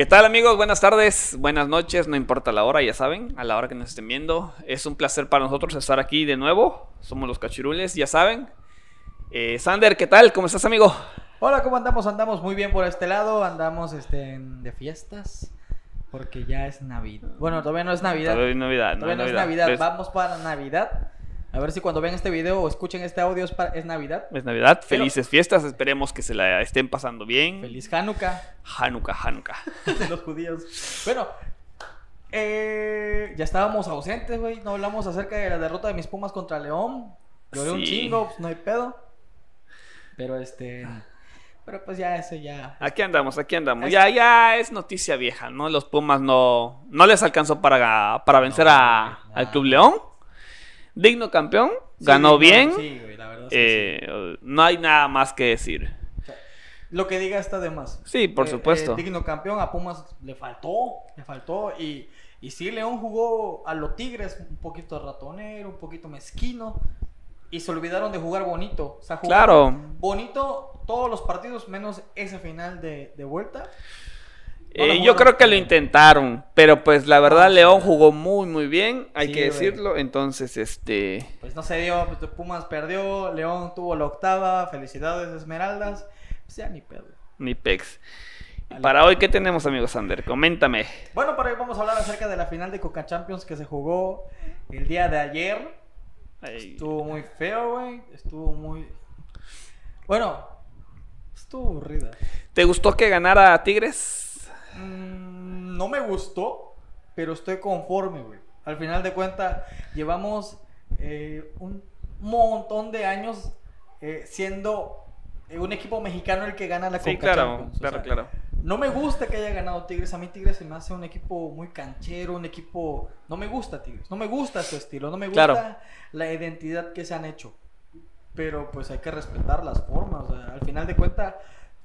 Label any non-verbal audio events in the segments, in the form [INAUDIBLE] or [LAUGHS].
¿Qué tal amigos? Buenas tardes, buenas noches, no importa la hora, ya saben, a la hora que nos estén viendo. Es un placer para nosotros estar aquí de nuevo. Somos los cachirules, ya saben. Eh, Sander, ¿qué tal? ¿Cómo estás amigo? Hola, ¿cómo andamos? Andamos muy bien por este lado, andamos este, de fiestas, porque ya es Navidad. Bueno, todavía no es Navidad. Todavía no es Navidad, Todavía no es Navidad. Vamos para Navidad. A ver si cuando vean este video o escuchen este audio es, para- es Navidad. Es Navidad, Pero- felices fiestas, esperemos que se la estén pasando bien. Feliz Hanukkah Hanukkah, Hanukkah. [LAUGHS] de los judíos. Bueno, eh, ya estábamos ausentes, güey. No hablamos acerca de la derrota de mis Pumas contra León. Lloré un chingo, pues no hay pedo. Pero este. Pero pues ya eso ya. Aquí andamos, aquí andamos. Es- Ya, ya es noticia vieja, ¿no? Los Pumas no, no les alcanzó para, para vencer No, a- al. Club León. Digno campeón, Sí, ganó bien. Sí, güey, la verdad es que sí. Eh, No hay nada más que decir. Lo que diga está de más. Sí, por Eh, supuesto. eh, digno campeón, a Pumas le faltó, le faltó. Y, y sí, León jugó a los Tigres un poquito ratonero, un poquito mezquino. Y se olvidaron de jugar bonito. O sea, jugaron Claro. bonito todos los partidos, menos ese final de, de vuelta. Eh, yo creo que lo intentaron, pero pues la verdad Ah. León jugó muy muy bien, hay Sí, que güey. decirlo. Entonces, este, Pues no se dio, pues Pumas perdió, León tuvo la octava, felicidades Esmeraldas. Pues ya ni pedo. ni pex. Vale. para hoy, ¿qué tenemos, amigos Sander? Coméntame. Bueno, por ahí vamos a hablar acerca de la final de Coca Champions que se jugó el día de ayer. Ay, Estuvo muy feo, güey. Estuvo muy. Bueno, estuvo aburrida. ¿Te gustó que ganara Tigres? Mm, no me gustó, pero estoy conforme, güey. Al final de cuentas, llevamos eh, un montón de años eh, siendo eh, un equipo mexicano el que gana la Sí, Conca claro, Champions. O claro, sea, claro. No me gusta que haya ganado Tigres. A mí Tigres se me hace un equipo muy canchero, un equipo... No me gusta Tigres. No me gusta su estilo. No me gusta Claro. la identidad que se han hecho. Pero pues hay que respetar las formas. o sea, al final de cuentas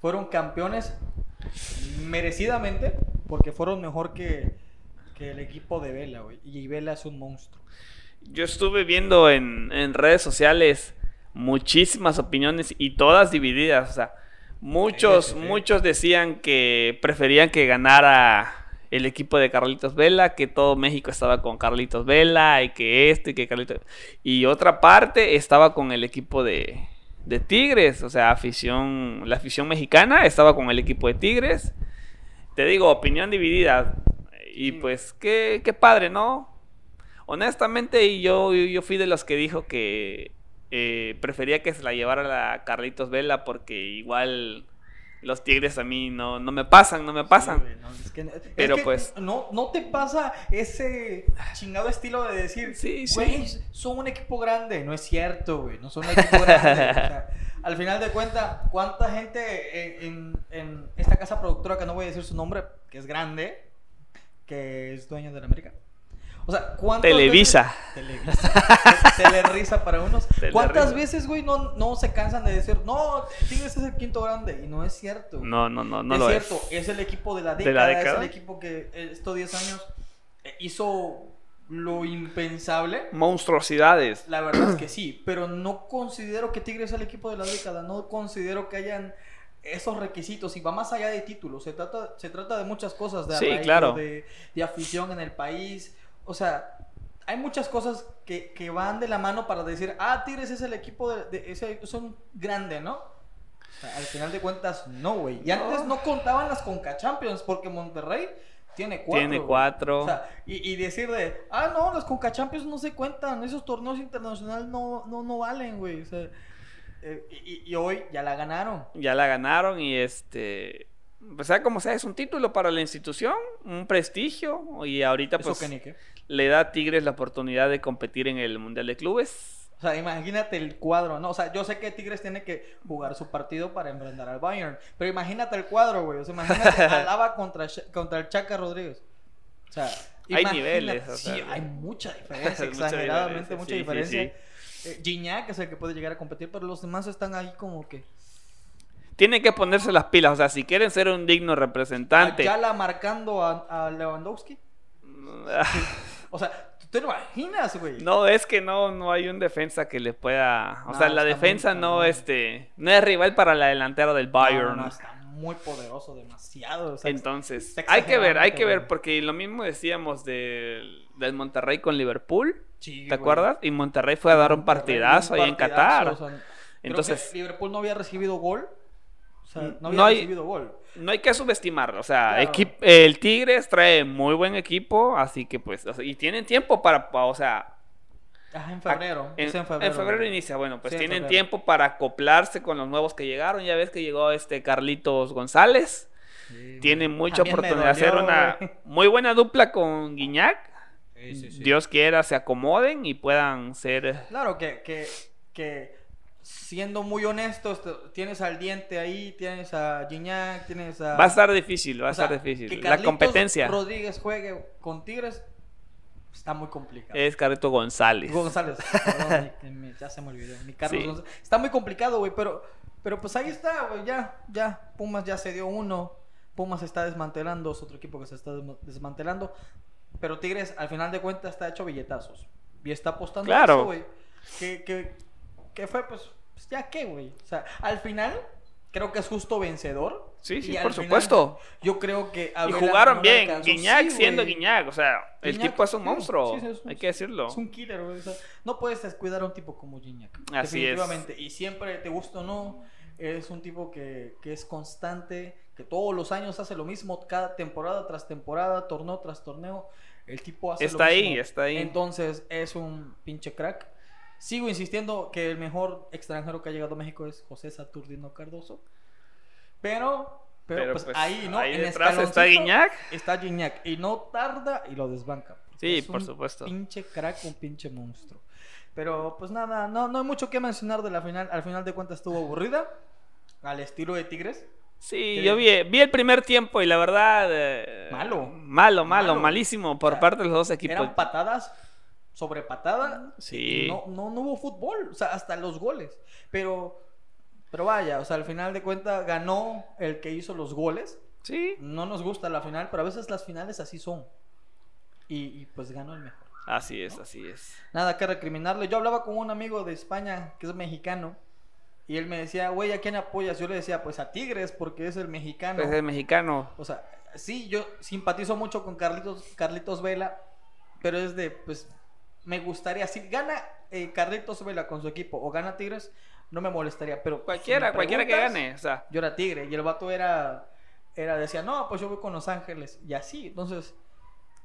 fueron campeones merecidamente porque fueron mejor que, que el equipo de Vela, güey. Y Vela es un monstruo. Yo estuve viendo en, en redes sociales muchísimas opiniones y todas divididas. O sea, muchos, Sí, sí, sí. muchos decían que preferían que ganara el equipo de Carlitos Vela, que todo México estaba con Carlitos Vela y que esto y que Carlitos... Y otra parte estaba con el equipo de, de Tigres, o sea, afición, la afición mexicana estaba con el equipo de Tigres. Te digo, opinión dividida. Y pues, qué, qué padre, ¿no? Honestamente, yo, yo fui de los que dijo que eh, prefería que se la llevara la Carlitos Vela porque igual los Tigres a mí no, no me pasan, no me pasan. Sí, güey, no, es que- es Pero, que pues- No, no te pasa ese chingado estilo de decir, Sí, sí. güey, son un equipo grande. No es cierto, güey, no son un equipo grande. o sea, al final de cuentas, ¿cuánta gente en, en- en esta casa productora, que no voy a decir su nombre, que es grande, que es dueña de la América? O sea, ¿cuántas Televisa. veces- Televisa. Telerisa para unos. ¿Cuántas veces, güey, no, no se cansan de decir, no, Tigres es el quinto grande? Y no es cierto. güey. No, no, no, no es lo cierto, es. es el equipo de la ¿De década, la década? es el equipo que estos 10 años eh, hizo lo impensable. Monstruosidades. La verdad es que sí, pero no considero que Tigres sea el equipo de la década, no considero que hayan esos requisitos y va más allá de títulos, se trata, se trata de muchas cosas, de Sí, arraigo, claro. de, de afición en el país, o sea, hay muchas cosas que, que van de la mano para decir, ah, Tigres es el equipo de, de- ese, es un grande, ¿no? O sea, al final de cuentas, no, güey. Y No. antes no contaban las Conca Champions porque Monterrey tiene cuatro. Tiene cuatro. O sea, y, y decir de, ah, no, las Conca Champions no se cuentan, esos torneos internacionales no, no, no valen, güey. O sea, eh, y, y hoy ya la ganaron. ya la ganaron y este pues sea como sea es un título para la institución un prestigio y ahorita Eso pues que ni qué. Le da a Tigres la oportunidad de competir en el mundial de clubes O sea, imagínate el cuadro, ¿no? O sea, yo sé que Tigres tiene que jugar su partido para enfrentar al Bayern, pero imagínate el cuadro, güey. O sea, imagínate [LAUGHS] a Lava contra, contra el Chaca Rodríguez. O sea, Hay niveles, o sí, hay mucha [LAUGHS] diferencia, mucha exageradamente diferencia, mucha sí, sí, diferencia. Eh, Gignac es el que puede llegar a competir, pero los demás están ahí como que. tienen que ponerse las pilas o sea si quieren ser un digno representante Ya la marcando a, a Lewandowski. [LAUGHS] O sea, ¿tú te lo imaginas, güey? no es que no no hay un defensa que le pueda o No, sea la muy defensa no este no es rival para la delantera del Bayern no, está muy poderoso, demasiado. o sea, Entonces, hay que ver, hay que ver, porque lo mismo decíamos del, del Monterrey con Liverpool, sí, ¿te güey. acuerdas? Y Monterrey fue a dar un Monterrey, partidazo un ahí en Qatar. o sea, Entonces, Liverpool no había recibido gol. Sea, no No había hay- recibido gol. no hay que subestimarlo. O sea, Claro. equip- el Tigres trae muy buen equipo, así que pues, o sea, y tienen tiempo para, pa- o sea, Ah, en febrero. en, es en febrero. inicia. Bueno, pues Sí, en tienen febrero. tiempo para acoplarse con los nuevos que llegaron. Ya ves que llegó este Carlitos González. Sí, Tiene güey. mucha También oportunidad de hacer una muy buena dupla con Guiñac. Sí, sí, sí. Dios quiera se acomoden y puedan ser Claro que, que, que siendo muy honestos, tienes al diente ahí, tienes a Gignac, tienes a. Va a estar difícil, va a sea, estar difícil. que La competencia Rodríguez juegue con Tigres está muy complicado. es Carlito González. González, [LAUGHS] perdón, mi- ya se me olvidó. Mi Carlos Sí. González. Está muy complicado, güey, pero, pero pues ahí está, güey, ya, ya. Pumas ya se dio uno. Pumas se está desmantelando, es otro equipo que se está desma- desmantelando. Pero Tigres, al final de cuentas, está hecho billetazos. Y está apostando Claro. eso, güey. Que, que, que fue, pues, pues, ya qué, güey. O sea, al final, creo que es justo vencedor. Sí, sí, por final, supuesto. Yo creo que. Y jugaron no bien. Guiñac Sí, siendo. Guiñac. O sea, el tipo es un sí, monstruo. sí, sí, es un- Hay que decirlo. Es un killer, güey. o sea, no puedes descuidar a un tipo como Gignac. Así es. definitivamente. Y siempre, te gusta o no, es un tipo que, que es constante, que todos los años hace lo mismo, cada temporada tras temporada, torneo tras torneo. El tipo hace Está lo ahí, mismo. está ahí. Entonces, es un pinche crack. Sigo insistiendo que el mejor extranjero que ha llegado a México es José Saturnino Cardoso. Pero, pero, Pero, pues, pues, ahí, ¿no? ahí En detrás está Guiñac. Está Gignac. Y no tarda y lo desbanca. Sí, Es por un supuesto. Pinche crack, un pinche monstruo. Pero pues nada, no, no hay mucho que mencionar de la final. Al final de cuentas estuvo aburrida. Al estilo de Tigres. Sí, yo vi, vi el primer tiempo y la verdad. eh, Malo. Malo, malo, Malo. malísimo por O sea, parte de los dos equipos. Eran patadas sobre patada. Sí. y No, no, no hubo fútbol. O sea, hasta los goles. Pero, pero vaya, o sea, al final de cuentas ganó el que hizo los goles. Sí, No nos gusta la final, pero a veces las finales así son. Y, y, pues ganó el mejor. así es, así es. Nada que recriminarle. Yo hablaba con un amigo de España que es mexicano. Y él me decía, güey, ¿a quién apoyas? Yo le decía, pues a Tigres, porque es el mexicano. Es el mexicano. O sea, sí, yo simpatizo mucho con Carlitos, Carlitos Vela, pero es de, pues, me gustaría, si gana eh, Carlitos Vela con su equipo o gana Tigres, no me molestaría, pero... Cualquiera, cualquiera que gane. O sea, Yo era Tigre y el vato era, era, decía, no, pues yo voy con Los Ángeles y así, entonces...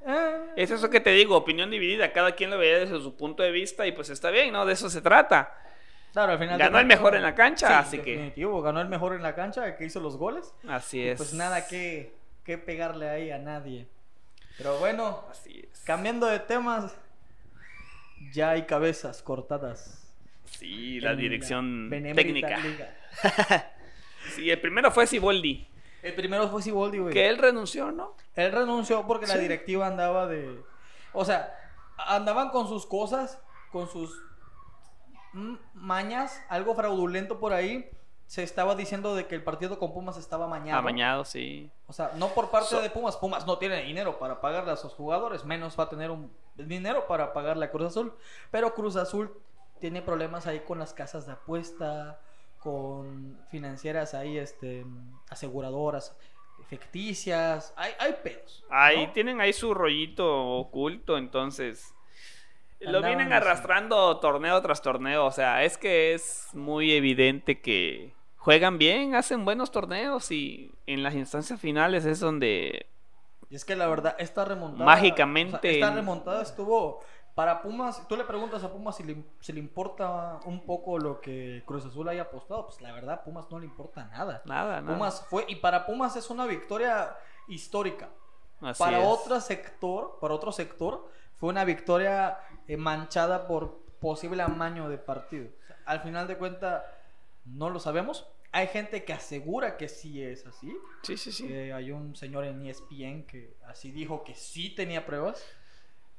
eh, es eso que te digo, opinión dividida. Cada quien lo veía desde su punto de vista y pues está bien, ¿no? De eso se trata. Claro, al final Ganó el mejor en la cancha, sí, así que- ganó el mejor en la cancha, que hizo los goles. Así Y es. Pues nada que, que pegarle ahí a nadie. Pero bueno, Así es. cambiando de temas, ya hay cabezas cortadas. Sí, la dirección técnica. [LAUGHS] Sí, el primero fue Siboldi. El primero fue Siboldi, güey. Que él renunció, ¿no? Él renunció porque la directiva andaba de. O sea, andaban con sus cosas, con sus mañas, algo fraudulento por ahí. Se estaba diciendo de que el partido con Pumas estaba mañado. Amañado, sí. O sea, no por parte So- de Pumas. Pumas no tiene dinero para pagarle a sus jugadores, menos va a tener un dinero para pagarle a Cruz Azul. Pero Cruz Azul tiene problemas ahí con las casas de apuesta, con financieras ahí, este, aseguradoras ficticias. Hay, hay pedos. ¿no? Ahí tienen ahí su rollito oculto, entonces. Lo vienen arrastrando torneo tras torneo. O sea, es que es muy evidente que juegan bien, hacen buenos torneos y en las instancias finales es donde Y es que la verdad, esta remontada. Mágicamente- o sea, esta remontada estuvo. Para Pumas, tú le preguntas a Pumas si le, si le importa un poco lo que Cruz Azul haya apostado. Pues la verdad, a Pumas no le importa nada. nada, nada. Pumas fue, y para Pumas es una victoria histórica. Así para es. otro sector, para otro sector, fue una victoria eh, manchada por posible amaño de partido. O sea, al final de cuentas, no lo sabemos. Hay gente que asegura que sí es así. Sí, sí, sí. Eh, hay un señor en ESPN que así dijo que sí tenía pruebas.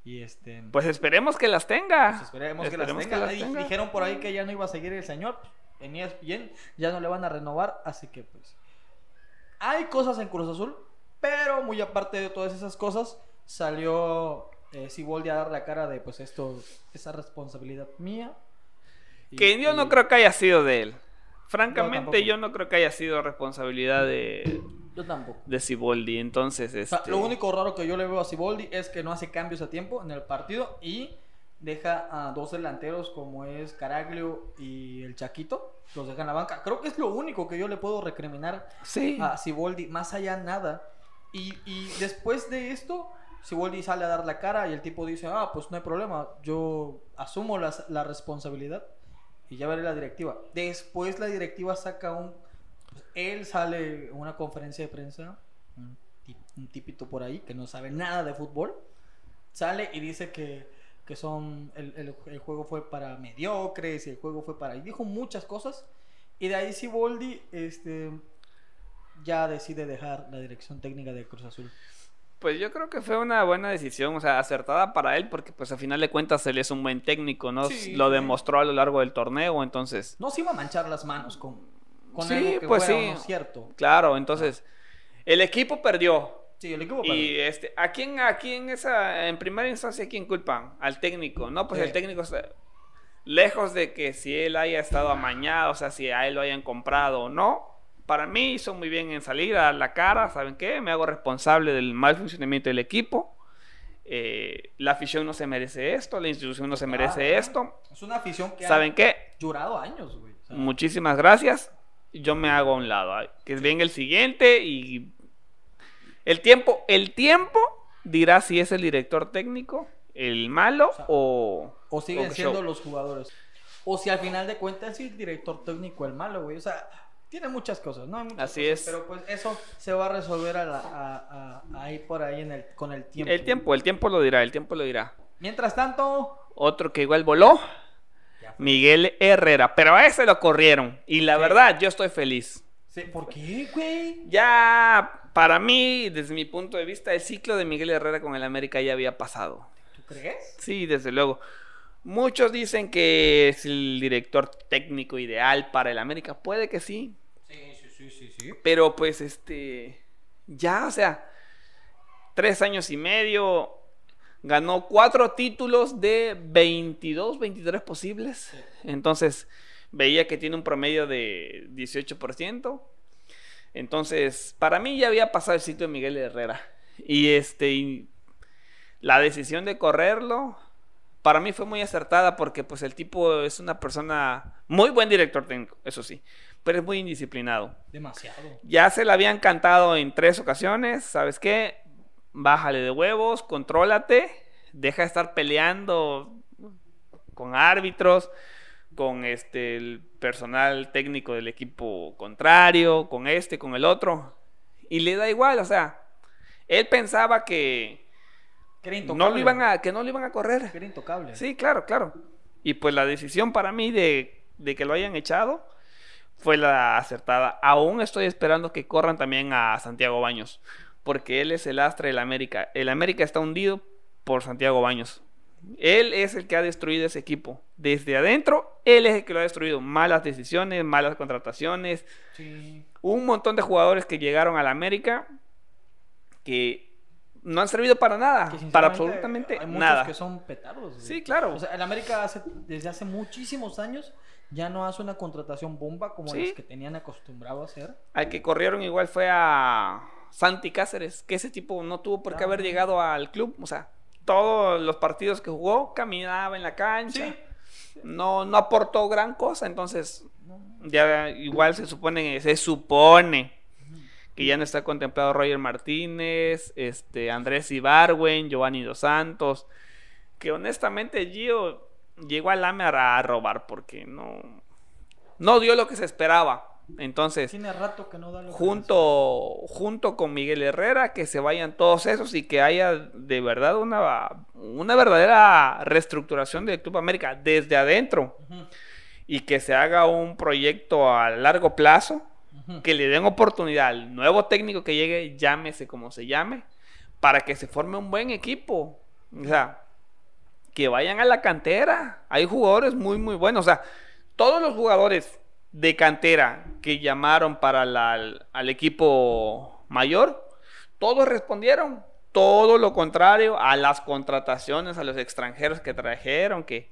Y este. Pues esperemos que las tenga. pues esperemos, esperemos que las tenga. Tenga. Dijeron por ahí que ya no iba a seguir el señor. En ESPN ya no le van a renovar. Así que pues. Hay cosas en Cruz Azul. Pero muy aparte de todas esas cosas. Salió eh, Siboldi a dar la cara de pues esto. Esa responsabilidad mía. Y- Que yo no y- creo que haya sido de él. Francamente, yo, no creo que haya sido responsabilidad de. Yo tampoco. De Ciboldi. Entonces, este... lo único raro que yo le veo a Ciboldi es que no hace cambios a tiempo en el partido y deja a dos delanteros como es Caraglio y el Chaquito. Los deja en la banca. Creo que es lo único que yo le puedo recriminar a Ciboldi. Más allá nada. Y, y después de esto, Ciboldi sale a dar la cara y el tipo dice, ah, pues no hay problema. Yo asumo la, la responsabilidad y ya veré la directiva. Después la directiva saca un... Él sale en una conferencia de prensa, un, tipito por ahí que no sabe nada de fútbol, sale y dice que, que son... El, el, juego fue para mediocres y el juego fue para... Y dijo muchas cosas. Y de ahí Siboldi este, ya decide dejar la dirección técnica de Cruz Azul. Pues yo creo que fue una buena decisión, o sea, acertada para él, porque pues a final de cuentas él es un buen técnico, ¿no? lo demostró a lo largo del torneo, entonces... No se iba a manchar las manos con, con sí, pues sí. cierto. Claro, entonces, el equipo perdió. Sí, el equipo perdió. Y este, ¿a quién, a quién esa, en primera instancia, ¿a quién culpan? Al técnico, ¿no? Pues el técnico está lejos de que si él haya estado amañado, o sea, si a él lo hayan comprado o no, para mí hizo muy bien en salir a la cara, ¿saben qué? Me hago responsable del mal funcionamiento del equipo. Eh, la afición no se merece esto, la institución no se merece esto. Es una afición que ¿Saben qué? durado años, güey. Muchísimas gracias. Yo me hago a un lado. Que venga el siguiente y el tiempo, el tiempo dirá si es el director técnico el malo o, o, siguen siendo los jugadores. O si al final de cuentas es el director técnico el malo, güey. O sea, tiene muchas cosas, ¿no? Así es. Pero pues eso se va a resolver ahí por ahí en el, con el tiempo. El tiempo, el tiempo lo dirá, el tiempo lo dirá. Mientras tanto... Otro que igual voló, Miguel Herrera. Pero a ese lo corrieron. Y la verdad, yo estoy feliz. Sí, ¿Por qué, güey? Ya, para mí, desde mi punto de vista, el ciclo de Miguel Herrera con el América ya había pasado. ¿Tú crees? Sí, desde luego. Muchos dicen que es el director técnico ideal para el América. Puede que sí, pero pues este, ya, o sea, tres años y medio, ganó cuatro títulos de 22, 23 posibles. Entonces, veía que tiene un promedio de 18%. Entonces, para mí ya había pasado el sitio de Miguel Herrera. Y este, la decisión de correrlo, para mí fue muy acertada porque pues el tipo es una persona muy buen director técnico, eso sí pero es muy indisciplinado. Demasiado. Ya se le habían cantado en tres ocasiones, ¿sabes qué? Bájale de huevos, contrólate, deja de estar peleando con árbitros, con este el personal técnico del equipo contrario, con este, con el otro, y le da igual, o sea, él pensaba que, no lo iban a que no lo iban a correr. era intocable. Sí, claro, claro. Y pues la decisión para mí de, de que lo hayan echado fue la acertada. Aún estoy esperando que corran también a Santiago Baños, porque él es el astre del América. El América está hundido por Santiago Baños. Él es el que ha destruido ese equipo. Desde adentro, él es el que lo ha destruido. Malas decisiones, malas contrataciones. Un montón de jugadores que llegaron al América que no han servido para nada, para absolutamente hay muchos que son petardos. Sí, claro. O sea, el América hace, desde hace muchísimos años ya no hace una contratación bomba como las que tenían acostumbrado a hacer. Al que corrieron igual fue a Santi Cáceres, que ese tipo no tuvo por qué haber llegado al club, o sea, todos los partidos que jugó caminaba en la cancha. No, no aportó gran cosa, entonces ya igual se supone, se supone que ya no está contemplado Roger Martínez, este Andrés Ibarwen, Giovanni Dos Santos, que honestamente Gio llegó al AME a robar porque no, no dio lo que se esperaba. Entonces, Tiene rato que no da junto, junto con Miguel Herrera, que se vayan todos esos y que haya de verdad una, una verdadera reestructuración del Club América desde adentro y que se haga un proyecto a largo plazo, que le den oportunidad al nuevo técnico que llegue, llámese como se llame, para que se forme un buen equipo. O sea, que vayan a la cantera. Hay jugadores muy, muy buenos. O sea, todos los jugadores de cantera que llamaron para al equipo mayor, todos respondieron. Todo lo contrario a las contrataciones, a los extranjeros que trajeron, que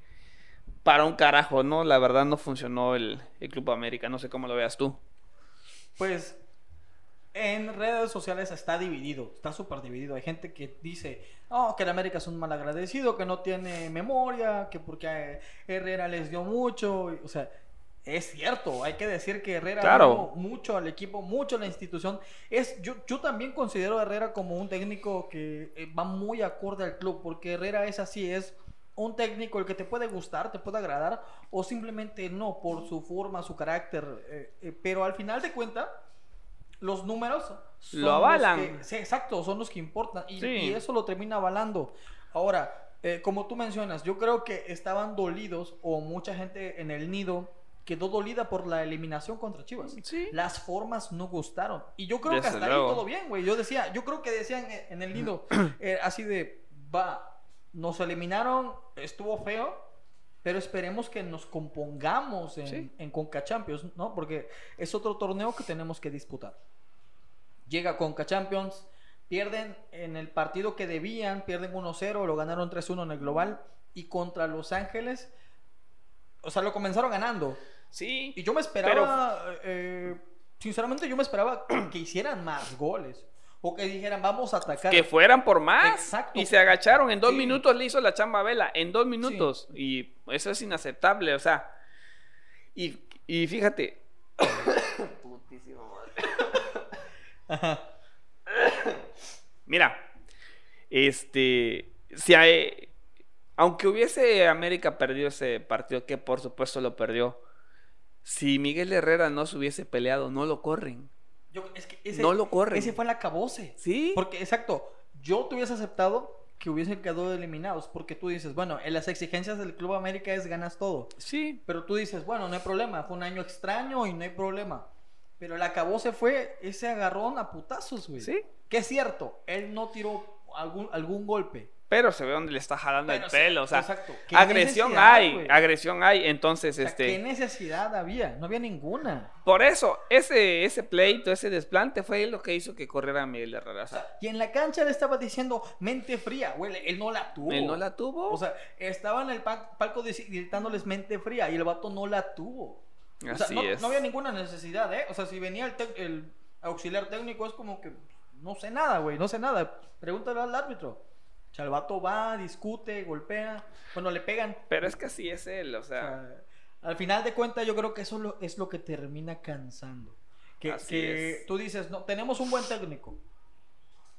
para un carajo, ¿no? La verdad no funcionó el, el Club América, no sé cómo lo veas tú. Pues en redes sociales está dividido, está súper dividido. Hay gente que dice, oh, que el América es un mal agradecido, que no tiene memoria, que porque Herrera les dio mucho. O sea, es cierto, hay que decir que Herrera Claro. dio mucho al equipo, mucho a la institución. Es, yo, yo también considero a Herrera como un técnico que eh, va muy acorde al club, porque Herrera es así, es un técnico el que te puede gustar, te puede agradar, o simplemente no, por su forma, su carácter. eh, eh, pero al final de cuentas, los números son Lo avalan. los que- sí, exacto, son los que importan. Y, Sí. y eso lo termina avalando. Ahora, eh, como tú mencionas, yo creo que estaban dolidos, o mucha gente en el nido quedó dolida por la eliminación contra Chivas. Sí. Las formas no gustaron. Y yo creo que hasta luego. ahí todo bien, güey. Yo decía, yo creo que decían en- en el nido, [CLEARS THROAT] eh, así de, va, nos eliminaron, estuvo feo, pero esperemos que nos compongamos en, Sí. en Conca Champions, ¿no? Porque es otro torneo que tenemos que disputar. Llega Conca Champions, pierden en el partido que debían, pierden 1-0, lo ganaron 3-1 en el global, y contra Los Ángeles, o sea, lo comenzaron ganando. Sí. Y yo me esperaba, eh, sinceramente yo me esperaba que hicieran más goles. O que dijeran, vamos a atacar. Que fueran por más. Exacto. Y se agacharon. En dos Sí. minutos le hizo la chamba a Vela. En dos minutos. Y eso es inaceptable. O sea. Y, y fíjate. [COUGHS] Putísimo madre. Ajá. Mira. Este. Si hay- aunque hubiese América perdido ese partido, que por supuesto lo perdió. Si Miguel Herrera no se hubiese peleado, no lo corren. Yo- es que ese, No lo corren. Ese fue el acabose. Sí. Porque, exacto, yo te hubiese aceptado que hubiesen quedado eliminados. Porque tú dices, bueno, en las exigencias del Club América es ganas todo. Sí. Pero tú dices, bueno, no hay problema, fue un año extraño y no hay problema. Pero el acabose fue ese agarrón a putazos, güey. Sí. Que es cierto, él no tiró algún, algún golpe. Pero se ve donde le está jalando Pero el pelo. O sea, exacto. ¿Qué agresión hay. Agresión hay. Entonces, O sea, este. ¿Qué necesidad había? No había ninguna. Por eso, ese, ese pleito, ese desplante fue lo que hizo que corriera a Miguel Herrera. O sea, y en la cancha le estaba diciendo mente fría, güey, él no la tuvo. él no la tuvo. O sea, estaba en el pa- palco gritándoles mente fría y el vato no la tuvo. O sea, Así no, es. no había ninguna necesidad, ¿eh? O sea, si venía el, el auxiliar técnico es como que no sé nada, güey, no sé nada. Pregúntale al árbitro. O sea, el vato va, discute, golpea, bueno, le pegan. Pero es que así es él, o O sea. al final de cuentas yo creo que eso lo- es lo que termina cansando. Que, Así que es. tú dices, no, tenemos un buen técnico,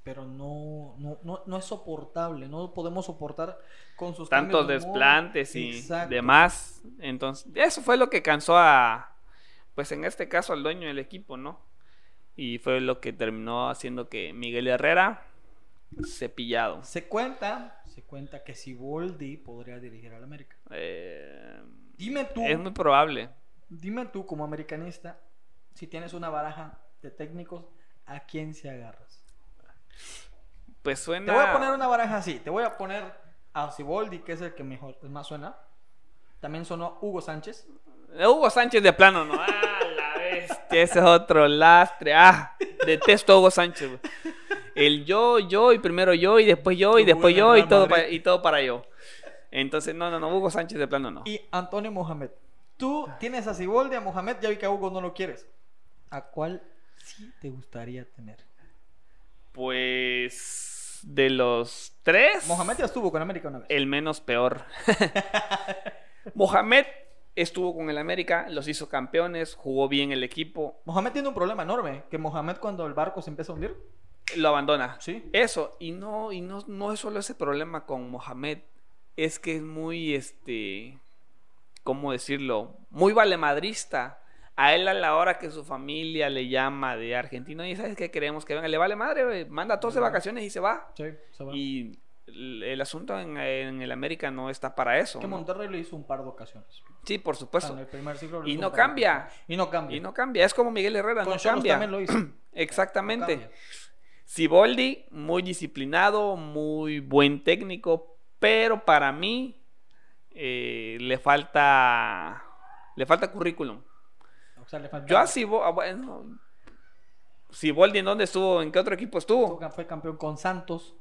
pero no, no, no, no es soportable, no podemos soportar con sus tantos de desplantes y Exacto. demás. Entonces, eso fue lo que cansó a, pues en este caso al dueño del equipo, ¿no? Y fue lo que terminó haciendo que Miguel Herrera cepillado. Se cuenta, se cuenta que si Boldi podría dirigir al América. Eh, Dime tú, es muy probable. dime tú como americanista, si tienes una baraja de técnicos, ¿a quién se agarras? Pues suena. Te voy a poner una baraja así. Te voy a poner a Siboldi, que es el que mejor, el más suena. También sonó Hugo Sánchez. Hugo Sánchez de plano, ¿no? Ah, la bestia, ese es otro lastre. Ah, detesto a Hugo Sánchez. güey. El yo, yo, y primero yo, y después yo, y después yo, y todo, para, y todo para yo. Entonces, no, no, no, Hugo Sánchez de plano no. Y Antonio Mohamed. Tú tienes a Siboldi, a Mohamed, ya vi que a Hugo no lo quieres. ¿A cuál sí te gustaría tener? Pues de los tres, Mohamed ya estuvo con América una vez. el menos peor. [LAUGHS] [LAUGHS] Mohamed estuvo con el América, los hizo campeones, jugó bien el equipo, Mohamed tiene un problema enorme, que Mohamed cuando el barco se empieza a hundir, lo abandona. Sí. Eso, y no, y no, no es solo ese problema con Mohamed, es que es muy, este, ¿cómo decirlo? Muy valemadrista. A él a la hora que su familia le llama de Argentina, y sabes qué queremos que venga, le vale madre, manda a todos de vacaciones y se va. sí, se va. Y el, asunto en, en el América no está para eso. que ¿no? Monterrey lo hizo un par de ocasiones. Sí, por O sea, supuesto. en el primer siglo lo Y no cambia. Y no cambia. Y no cambia, es como Miguel Herrera, Con no cambia. también lo hizo. [CLEARS THROAT] Exactamente. No. Siboldi, muy disciplinado, muy buen técnico, pero para mí eh, le falta le falta currículum. O sea, le falta- Yo a Siboldi, bueno, Siboldi en dónde estuvo, en qué otro equipo estuvo, Fue campeón con Santos.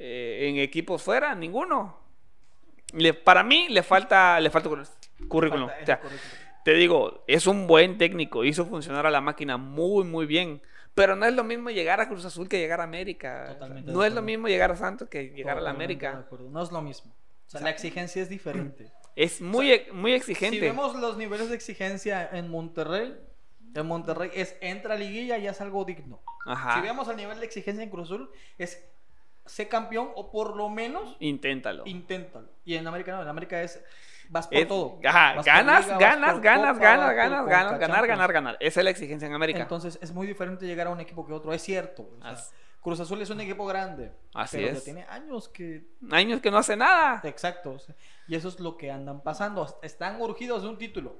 Eh, en equipos fuera, ninguno. Le- para mí le falta, le falta currículum. Falta O sea, ese currículum. te digo, es un buen técnico, hizo funcionar a la máquina muy, muy bien. Pero no es lo mismo llegar a Cruz Azul que llegar a América. Totalmente no es lo mismo llegar a Santos que llegar a la de América. acuerdo. No es lo mismo. O sea, la exigencia es diferente. Es muy, muy Si exigente. vemos los niveles de exigencia en Monterrey, en Monterrey es entra a liguilla y es algo digno. Ajá. Si vemos el nivel de exigencia en Cruz Azul, es ser campeón o por lo menos Inténtalo. inténtalo. Y en América no, en América es vas por Es- todo. ajá, ganas, liga, ganas, ganas, Copa, ganas, ganas, ganas, ganar, Champions. ganar, ganar. Esa es la exigencia en América. Entonces es muy diferente llegar a un equipo que otro, es cierto. o sea, As- Cruz Azul es un equipo grande. Así pero es. tiene años que Años que no hace nada. Exacto. y eso es lo que andan pasando. Están urgidos de un título.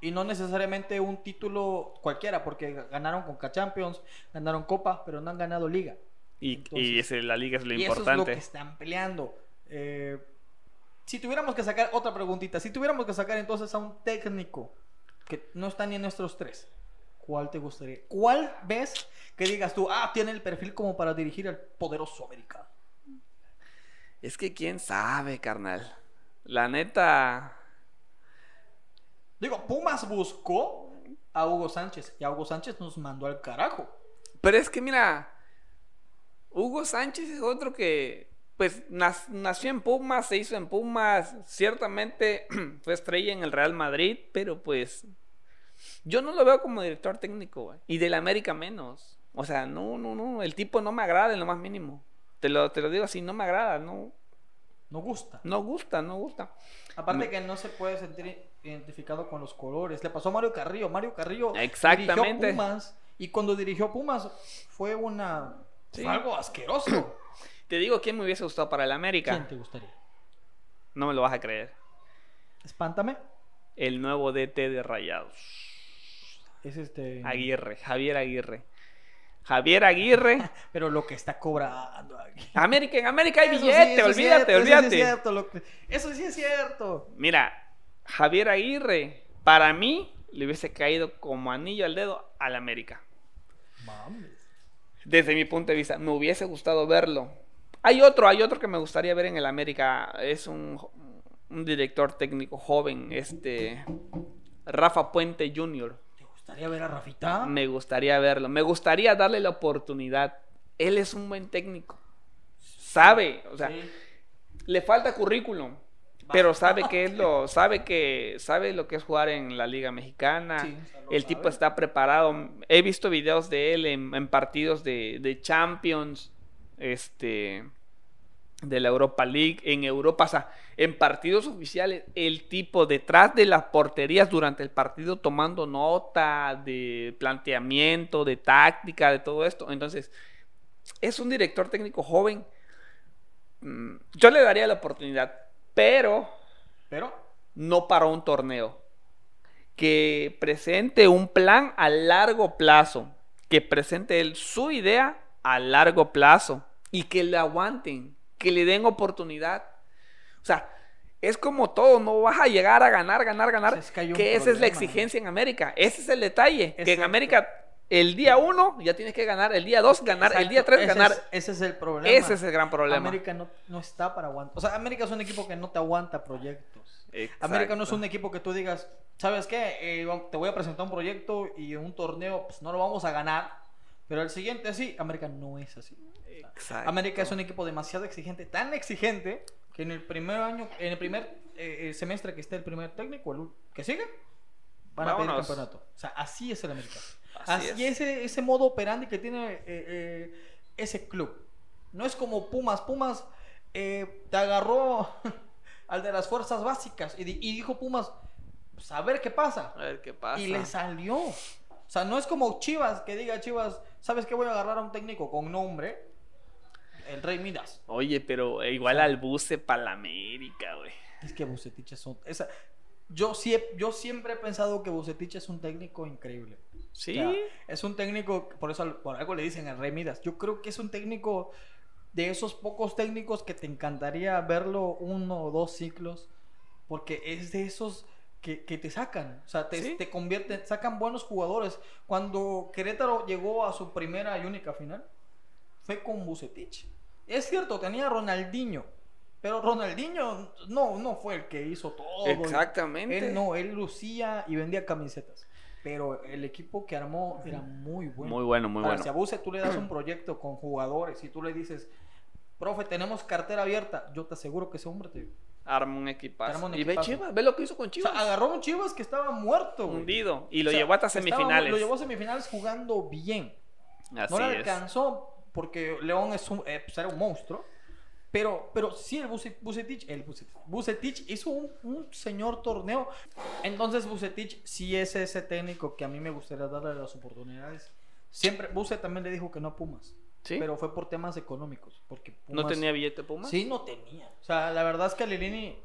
Y no necesariamente un título cualquiera, porque ganaron Conca Champions, ganaron Copa, pero no han ganado Liga. Y, Entonces- y ese- la liga es lo y eso es lo importante. que están peleando. Eh, si tuviéramos que sacar otra preguntita, si tuviéramos que sacar entonces a un técnico que no está ni en nuestros tres, ¿cuál te gustaría? ¿Cuál ves que digas tú, ah, tiene el perfil como para dirigir al poderoso América? Es que quién sabe, carnal. La neta. Digo, Pumas buscó a Hugo Sánchez y a Hugo Sánchez nos mandó al carajo. Pero es que mira, Hugo Sánchez es otro que, pues, nació en Pumas, se hizo en Pumas, ciertamente [CLEARS THROAT] fue estrella en el Real Madrid, pero pues, yo no lo veo como director técnico, güey. Y del América menos. O sea, no, no, no, el tipo no me agrada en lo más mínimo. Te lo, te lo digo así, no me agrada, no, No gusta. no gusta, no gusta. Aparte Me- que no se puede sentir identificado con los colores. Le pasó a Mario Carrillo. Mario Carrillo Exactamente. dirigió Pumas y cuando dirigió Pumas fue una Sí. fue algo asqueroso. Te digo quién me hubiese gustado para el América. ¿Quién te gustaría? No me lo vas a creer. Espántame. El nuevo DT de Rayados. Es este Aguirre, Javier Aguirre. Javier Aguirre. [LAUGHS] pero lo que está cobrando aquí. América, en América hay Eso sí, es olvídate, cierto, olvídate. Eso sí es cierto, lo que- eso sí es cierto. Mira, Javier Aguirre, para mí, le hubiese caído como anillo al dedo al América. Mames. Desde mi punto de vista, me hubiese gustado verlo. Hay otro, hay otro que me gustaría ver en el América. Es un, un director técnico joven, este Rafa Puente Jr. ¿Te gustaría ver a Rafita? Me gustaría verlo. Me gustaría darle la oportunidad. Él es un buen técnico. Sabe, o sea, Sí. le falta currículum, pero sabe que [LAUGHS] es lo, sabe que, sabe lo que es jugar en la Liga Mexicana. Sí, el tipo sabe. está preparado. He visto videos de él en, en partidos de, de Champions, este, de la Europa League, en Europa, o sea, en partidos oficiales, el tipo detrás de las porterías durante el partido tomando nota de planteamiento, de táctica, de todo esto. Entonces, es un director técnico joven. Mm, Yo le daría la oportunidad, pero Pero no para un torneo. Que presente un plan a largo plazo. Que presente él su idea a largo plazo. Y que le aguanten. Que le den oportunidad. O sea, es como todo. No vas a llegar a ganar, ganar, ganar. Es que que esa es la exigencia en América. Ese es el detalle. Que en Exacto. América el día uno ya tienes que ganar. El día dos ganar. El día Exacto, tres ese ganar. es- ese es el problema. Ese es el gran problema. América no, no está para aguantar. O sea, América es un equipo que no te aguanta proyectos. América no es Exacto. un equipo que tú digas, ¿sabes qué? Eh, te voy a presentar un proyecto y en un torneo pues, no lo vamos a ganar, pero el siguiente sí. América no es así. Exacto. América es un equipo demasiado exigente, tan exigente que en el primer año, en el primer eh, semestre que esté el primer técnico, el que sigue, van a pedir Vámonos. campeonato. O sea, así es el América. Así Así, es. ese, ese modo operandi que tiene eh, eh, ese club. No es como Pumas. Pumas eh, te agarró [LAUGHS] al de las fuerzas básicas y, y dijo Pumas, pues a ver qué pasa. A ver qué pasa. Y le salió. O sea, no es como Chivas que diga Chivas, ¿sabes qué? Voy a agarrar a un técnico con nombre. El Rey Midas. Oye, pero igual al buce para la América, güey. Es que Bucetich es un... esa- yo, he- yo siempre he pensado que Bucetich es un técnico increíble. Sí. O sea, es un técnico, por eso por algo le dicen el Rey Midas. Yo creo que es un técnico de esos pocos técnicos que te encantaría verlo uno o dos ciclos, porque es de esos que, que te sacan, o sea, te, Sí. te convierten, sacan buenos jugadores. Cuando Querétaro llegó a su primera y única final, fue con Bucetich. Es cierto, tenía Ronaldinho, Pero Ronaldinho no, no fue el que hizo todo. Exactamente. Él no, él lucía y vendía camisetas. Pero el equipo que armó era muy bueno. Muy bueno, muy Ahora, bueno. Si a Buse tú le das un proyecto con jugadores y tú le dices, profe, tenemos cartera abierta, yo te aseguro que ese hombre te. Arma un equipazo. Arma un Y ve. Chivas, ve lo que hizo con O Chivas. sea, agarró un Chivas que estaba muerto. güey. hundido. Y lo O sea, llevó hasta estaba- semifinales. lo llevó a semifinales jugando bien. Así no le alcanzó porque León es un, eh, pues era un monstruo. Pero, pero sí, el Buce- Bucetich, el Bucetich, Bucetich hizo un, un señor torneo. Entonces, Bucetich sí es ese técnico que a mí me gustaría darle las oportunidades. Siempre, Buce también le dijo que no a Pumas. ¿Sí? Pero fue por temas económicos. Porque ¿No Pumas- tenía billete Puma? Sí, no tenía. O sea, la verdad es que a Lilini.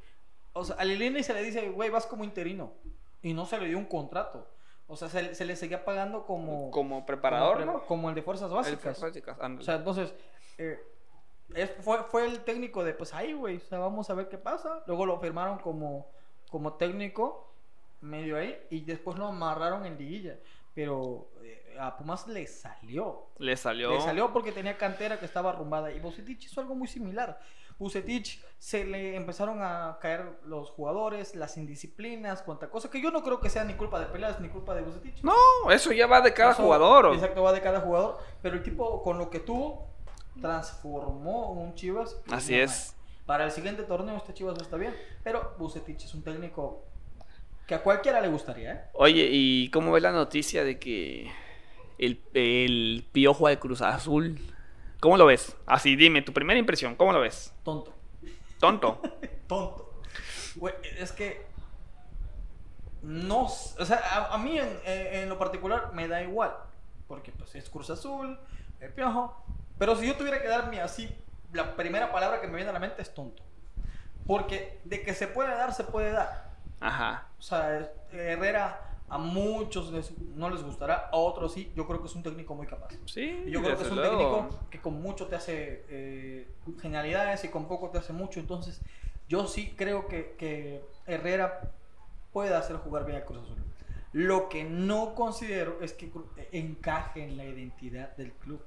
O sea, a Lilini se le dice, güey, vas como interino. Y no se le dio un contrato. O sea, se, se le seguía pagando como. Como preparador, como, ¿no? como el de fuerzas El básicas. básicas, ándale. O sea, entonces. eh, es- fue, fue el técnico de, pues ahí, güey. O sea, vamos a ver qué pasa. Luego lo firmaron como, como técnico, medio ahí. Y después lo amarraron en liguilla. Pero eh, a Pumas le salió. le salió. Le salió porque tenía cantera que estaba arrumbada. Y Bucetich hizo algo muy similar. Bucetich se le empezaron a caer los jugadores, las indisciplinas, cuanta cosa. Que yo no creo que sea ni culpa de peleas ni culpa de Bucetich. No, eso ya va de cada Eso, jugador. Exacto, va de cada jugador. Pero el tipo, con lo que tuvo, transformó un Chivas. Así no es. mal. Para el siguiente torneo, este Chivas no está bien. Pero Bucetich es un técnico que a cualquiera le gustaría, ¿eh? Oye, ¿y cómo ves la noticia de que el, el piojo de Cruz Azul? ¿Cómo lo ves? Así, dime, tu primera impresión, ¿cómo lo ves? Tonto. Tonto. [LAUGHS] tonto. Güey, es que no, o sea, a, a mí en, en- lo particular me da igual, porque pues es Cruz Azul, el piojo, pero si yo tuviera que darme así, la primera palabra que me viene a la mente es tonto, porque de que se puede dar, se puede dar. Ajá. O sea, es- Herrera a muchos les- no les gustará, a otros sí, yo creo que es un técnico muy capaz. Sí, Y yo creo que es un luego. técnico que con mucho te hace eh, genialidades y con poco te hace mucho. Entonces, yo sí creo que, que Herrera puede hacer jugar bien a Cruz Azul. Lo que no considero es que Cru- encaje en la identidad del club.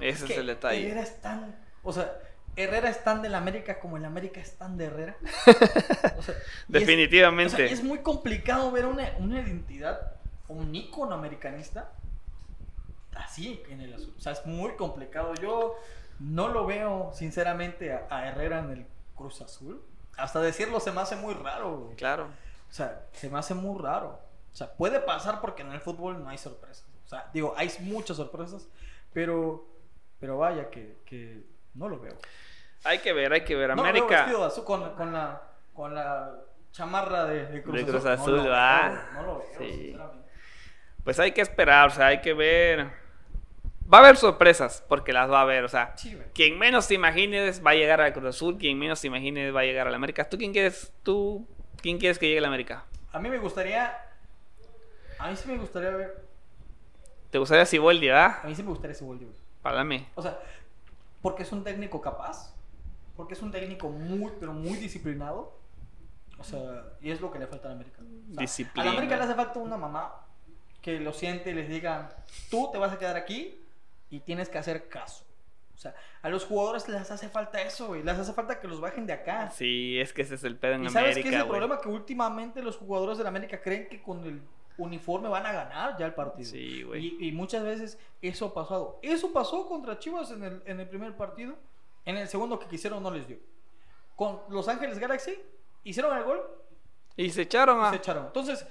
Ese es que el detalle. Herrera es tan. O sea, Herrera es tan del América como el América es tan de Herrera. [LAUGHS] O sea, y es- Definitivamente. o sea, es muy complicado ver una, una identidad, un ícono americanista así en el azul. O sea, es muy complicado. Yo no lo veo, sinceramente, a, a Herrera en el Cruz Azul. Hasta decirlo se me hace muy raro. güey. Claro. O sea, se me hace muy raro. O sea, puede pasar porque en el fútbol no hay sorpresas. O sea, digo, hay muchas sorpresas, pero, pero vaya que, que no lo veo. Hay que ver, hay que ver. No lo veo América. vestido de azul con, con la, con la chamarra de, de Cruz De Cruz Azul. Azul, no veo, no lo veo, Sí. sinceramente. Pues hay que esperar, o sea, hay que ver. Va a haber sorpresas, porque las va a haber, o sea. Sí. Quien menos te imagines va a llegar al Cruz Azul, quien menos te imagines va a llegar a la América. ¿Tú quién quieres? ¿Tú quién quieres que llegue a la América? A mí me gustaría. A mí sí me gustaría ver. ¿Te gustaría Siboldi, verdad? A mí sí me gustaría ese güey. Pálame. O sea, porque es un técnico capaz. Porque es un técnico muy, pero muy disciplinado. O sea, y es lo que le falta a la América. O sea, Disciplina. A la América le hace falta una mamá que lo siente y les diga: Tú te vas a quedar aquí y tienes que hacer caso. O sea, a los jugadores les hace falta eso, güey. Les hace falta que los bajen de acá. Sí, es que ese es el pedo en ¿Y sabes América. qué es el güey. problema? Que últimamente los jugadores de la América creen que con el uniforme van a ganar ya el partido. Sí, güey. Y, y muchas veces eso ha pasado. Eso pasó contra Chivas en el, en el primer partido. En el segundo que quisieron no les dio. Con Los Ángeles Galaxy hicieron el gol Y se echaron y a. se echaron. Entonces,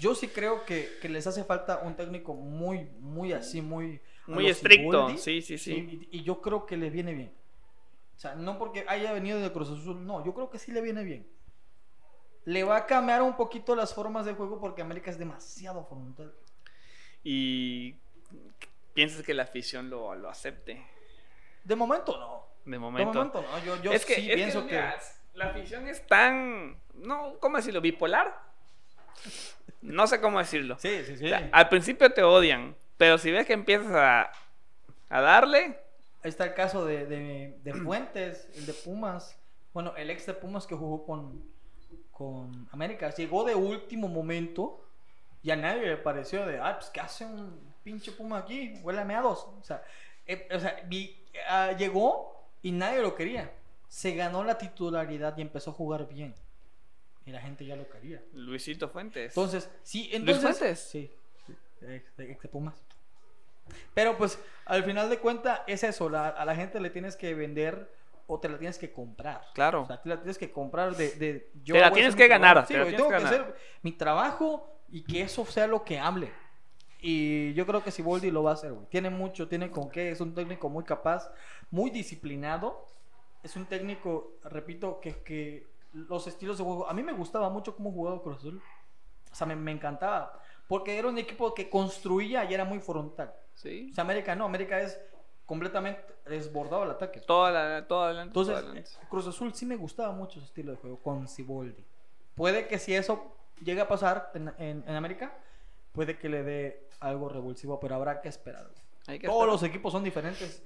yo sí creo que, que les hace falta un técnico muy, muy así, muy... Muy estricto. Sí, sí, sí. Y, y yo creo que le viene bien. O sea, no porque haya venido de Cruz Azul, no, yo creo que sí le viene bien. Le va a cambiar un poquito las formas de juego porque América es demasiado frontal. Y. ¿Piensas que la afición lo, lo acepte? De momento no. De De momento. momento no. Yo, yo es que, sí es pienso que. mira, la afición es tan. No, ¿cómo decirlo? Bipolar. No sé cómo decirlo. Sí, sí, sí. O sea, al principio te odian, pero si ves que empiezas a, a darle, Ahí está el caso de, de, de Fuentes, el de Pumas. Bueno, el ex de Pumas que jugó con, con América. Llegó de último momento y a nadie le pareció de, ah, pues ¿qué hace un pinche Puma aquí? Huele a meados. O sea, eh, o sea vi- ah, llegó y nadie lo quería. se ganó la titularidad y empezó a jugar bien. Y la gente ya lo quería. Luisito Fuentes. Entonces, sí, entonces. Luis Fuentes. Sí, ex de Pumas. Pero pues, al final de cuentas, es eso. la- a la gente le tienes que vender o te la tienes que comprar. Claro. O sea, te la tienes que comprar de. de yo Te la tienes que ganar. Sí, te la yo tienes tengo que que ganar. hacer mi trabajo y que eso sea lo que hable. Y yo creo que Siboldi lo va a hacer, güey. Tiene mucho, tiene con qué. Es un técnico muy capaz, muy disciplinado. Es un técnico, repito, que, que los estilos de juego. A mí me gustaba mucho cómo jugaba Cruz Azul. O sea, me, me encantaba. Porque era un equipo que construía y era muy frontal. Sí. O sea, América no. América es completamente desbordado al ataque. Toda la, todo adelante. Entonces, adelante. eh, Cruz Azul sí me gustaba mucho su estilo de juego con Siboldi. Puede que si eso llega a pasar en, en- en América, puede que le dé algo revulsivo, pero habrá que esperar. Hay que Todos esperar. los equipos son diferentes.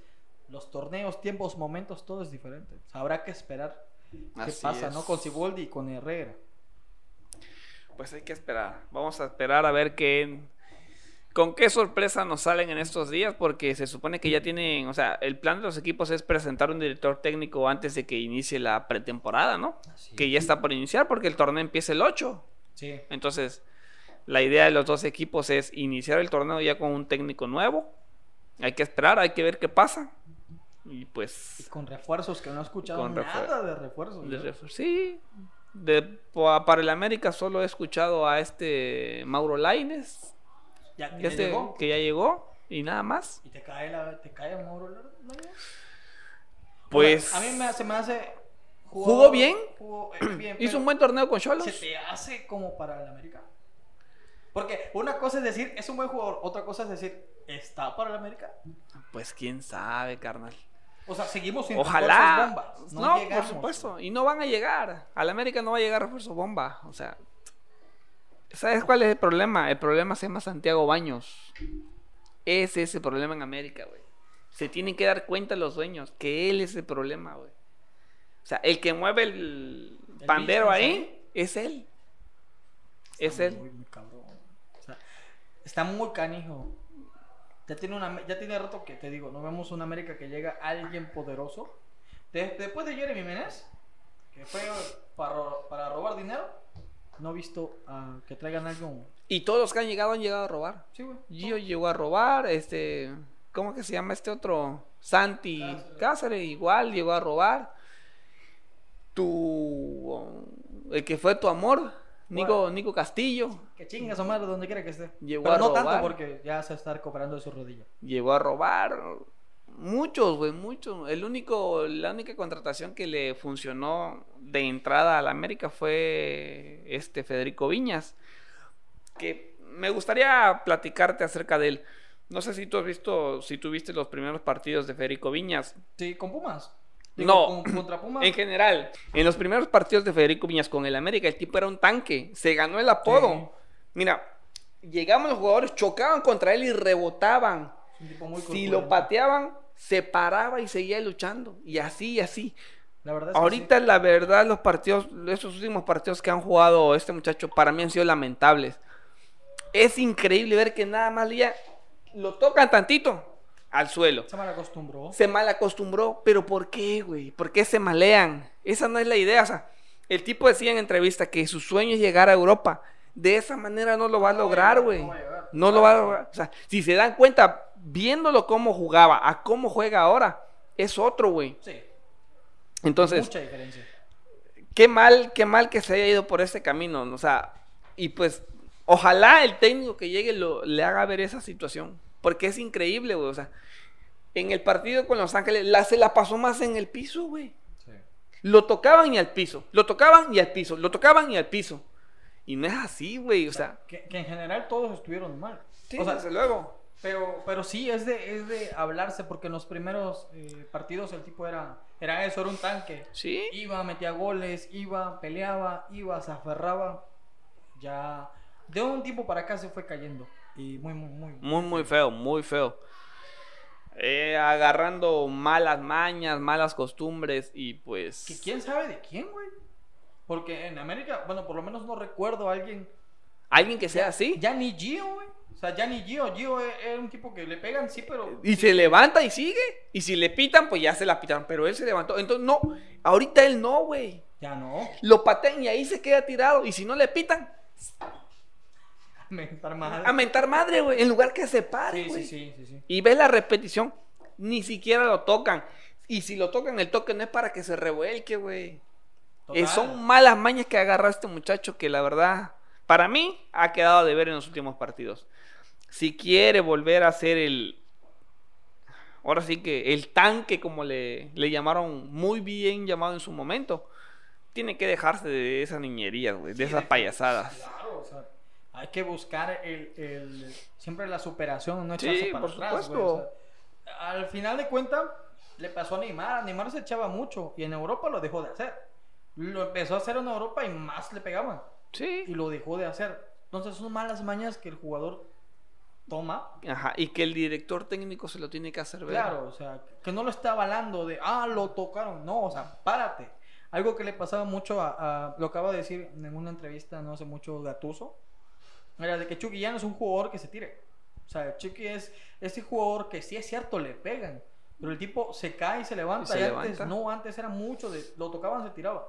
Los torneos, tiempos, momentos, todo es diferente. O sea, habrá que esperar qué pasa, es. ¿no? Con Siboldi y con Herrera. Pues hay que esperar. Vamos a esperar a ver qué. Con qué sorpresa nos salen en estos días, porque se supone que ya tienen, o sea, el plan de los equipos es presentar un director técnico antes de que inicie la pretemporada, ¿no? Así Que ya está por iniciar porque el torneo empieza el 8. Sí. Entonces, la idea de los dos equipos es iniciar el torneo ya con un técnico nuevo. Hay que esperar, hay que ver qué pasa. Y Y pues, con refuerzos que no he escuchado nada de refuerzos. de sí, de, pa- para el América solo he escuchado a este Mauro Laines, Ya, que, ya este- llegó. que ya llegó y nada más. Y te cae, la, te cae Mauro Lara-? Pues a mí me hace, me hace ¿Jugó bien? jugó, eh, bien, [CLEARS THROAT] hizo pero un buen torneo con Cholos. se te hace como para el América. Porque una cosa es decir, es un buen jugador, otra cosa es decir, está para el América. Pues quién sabe, carnal. O sea, seguimos sin refuerzos Ojalá. bombas. No, por llegamos. supuesto. Y no van a llegar. Al América no va a llegar refuerzo bomba. O sea, ¿sabes cuál es el problema? El problema se llama Santiago Baños. Ese es el problema en América, güey. Se tienen que dar cuenta los dueños que él es el problema, güey. O sea, el que mueve el, El pandero ahí ahí. es él. Es Está él. Muy, muy cabrón. O sea, está muy canijo. Ya tiene, una, ya tiene rato que te digo, no vemos una América que llega alguien poderoso. De- después de Jeremy Menez, que fue para, para robar dinero, no he visto ah, que traigan algo. Y todos los que han llegado han llegado a robar. Sí, güey. Gio llegó a robar, este, ¿cómo que se llama este otro? Santi Cáceres. Cáceres, igual llegó a robar. Tu, el que fue tu amor, Nico. Nico Castillo, Que chinga su madre donde quiera que esté. Llegó Pero a no tanto porque ya se está recuperando de su rodilla. llegó a robar. Muchos, güey, muchos. El único, la única contratación que le funcionó de entrada a la América fue este Federico Viñas. Que me gustaría platicarte acerca de él. No sé si tú has visto, si tú viste los primeros partidos de Federico Viñas. Sí, con Pumas. No. con- contra Pumas. En general, en los primeros partidos de Federico Viñas con el América, el tipo era un tanque. Se ganó el apodo. Sí. Mira, llegaban los jugadores, chocaban contra él y rebotaban. Si lo pateaban, se paraba y seguía luchando. Y así, y así. La verdad es que Ahorita, la verdad, los partidos, estos últimos partidos que han jugado este muchacho, para mí han sido lamentables. Es increíble ver que nada más ya lo tocan tantito al suelo. se mal acostumbró. Se mal acostumbró, pero ¿por qué, güey? ¿Por qué se malean? Esa no es la idea. O sea, el tipo decía en entrevista que su sueño es llegar a Europa. De esa manera no lo va a lograr, güey. No lo va a lograr. O sea, si se dan cuenta, viéndolo cómo jugaba, a cómo juega ahora, es otro, güey. Sí. Entonces, mucha diferencia. qué mal, qué mal que se haya ido por ese camino. O sea, y pues, ojalá el técnico que llegue lo, le haga ver esa situación. Porque es increíble, güey. O sea, en el partido con Los Ángeles, la, se la pasó más en el piso, güey. Sí. Lo tocaban y al piso. Lo tocaban y al piso. Lo tocaban y al piso. Y no es así, güey. O sea, que, que en general todos estuvieron mal. sí, o sea, desde luego. pero, pero sí, es de, es de hablarse porque en los primeros eh, partidos el tipo era, era eso, era un tanque. Sí. Iba, metía goles, iba, peleaba, iba, se aferraba. Ya de un tiempo para acá se fue cayendo. Y muy, muy, muy. Muy, muy feo, muy feo. Eh, agarrando malas mañas, malas costumbres y pues... Que quién sabe de quién, güey. Porque en América, bueno, por lo menos no recuerdo a alguien. Alguien que sea así. Ya ni Gio, güey. Sea, ya ni Gio, Gio es, es un tipo que le pegan, sí, pero... Y se levanta y sigue. Y si le pitan, pues ya se la pitaron. Pero él se levantó. Entonces, no. Ahorita él no, güey. Ya no. Lo patean y ahí se queda tirado. Y si no le pitan, Mentar madre. a mentar madre, güey. En lugar que se pare, Sí, sí, sí, sí, sí. Y ves la repetición. Ni siquiera lo tocan. Y si lo tocan, el toque no es para que se revuelque, güey. Eh, son malas mañas que agarra este muchacho que la verdad, para mí, ha quedado de ver en los últimos partidos. Si quiere volver a ser el... Ahora sí que el tanque, como le, le llamaron, muy bien llamado en su momento, tiene que dejarse de esas niñerías, güey, de Sí, esas payasadas. Claro, o sea, hay que buscar el, el- siempre la superación, no Sí, echarse para por atrás, supuesto. güey, o sea, al final de cuentas, le pasó a Neymar. Neymar se echaba mucho y en Europa lo dejó de hacer. Lo empezó a hacer en Europa y más le pegaban. Y Sí. lo dejó de hacer. Entonces son malas mañas que el jugador toma. Ajá, y que el director técnico se lo tiene que hacer ver. Claro, o sea, que no lo está avalando de, ah, lo tocaron. No, o sea, párate. Algo que le pasaba mucho a, a- lo acaba de decir en una entrevista no hace mucho Gatuso, era de que Chucky ya no es un jugador que se tire. O sea, Chucky es ese jugador que sí es cierto, le pegan, pero el tipo se cae y se levanta. Y antes levanta. no, antes era mucho de, lo tocaban, se tiraba.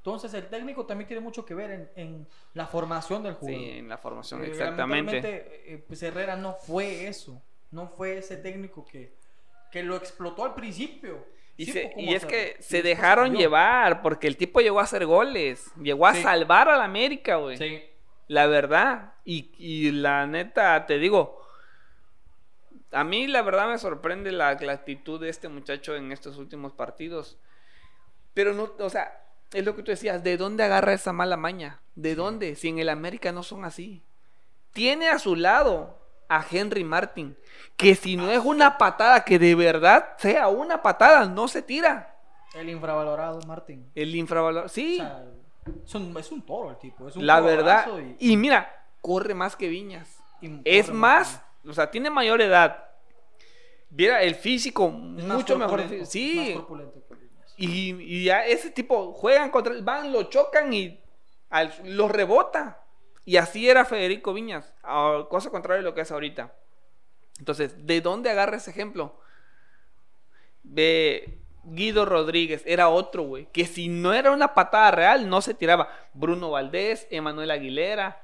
Entonces el técnico también tiene mucho que ver en, en la formación del jugador. Sí, en la formación, Eh, exactamente. eh, pues Herrera no fue eso. No fue ese técnico que, que lo explotó al principio. Y, Sí, se- y es que se dejaron llevar porque el tipo llegó a hacer goles, llegó a Sí. salvar a la América, güey. Sí. La verdad. Y, y la neta, te digo, a mí la verdad me sorprende la, la actitud de este muchacho en estos últimos partidos. Pero no, o sea, es lo que tú decías, ¿de dónde agarra esa mala maña? ¿De dónde? Si en el América no son así. Tiene a su lado a Henry Martin, que si no es una patada, que de verdad sea una patada, no se tira. El infravalorado Martín. El infravalor, sí, O sea, es un, es un toro el tipo. Es un la verdad. Y, Y mira, corre más que Viñas. Es más, o sea, tiene mayor edad. Viera el físico, Es mucho mejor. Sí, Más. Y, ese tipo juegan contra él, van, lo chocan y lo rebota. Y así era Federico Viñas, a- cosa contraria de lo que es ahorita. Entonces, ¿de dónde agarra ese ejemplo? De Guido Rodríguez, era otro, güey, que si no era una patada real, no se tiraba. Bruno Valdés, Emanuel Aguilera,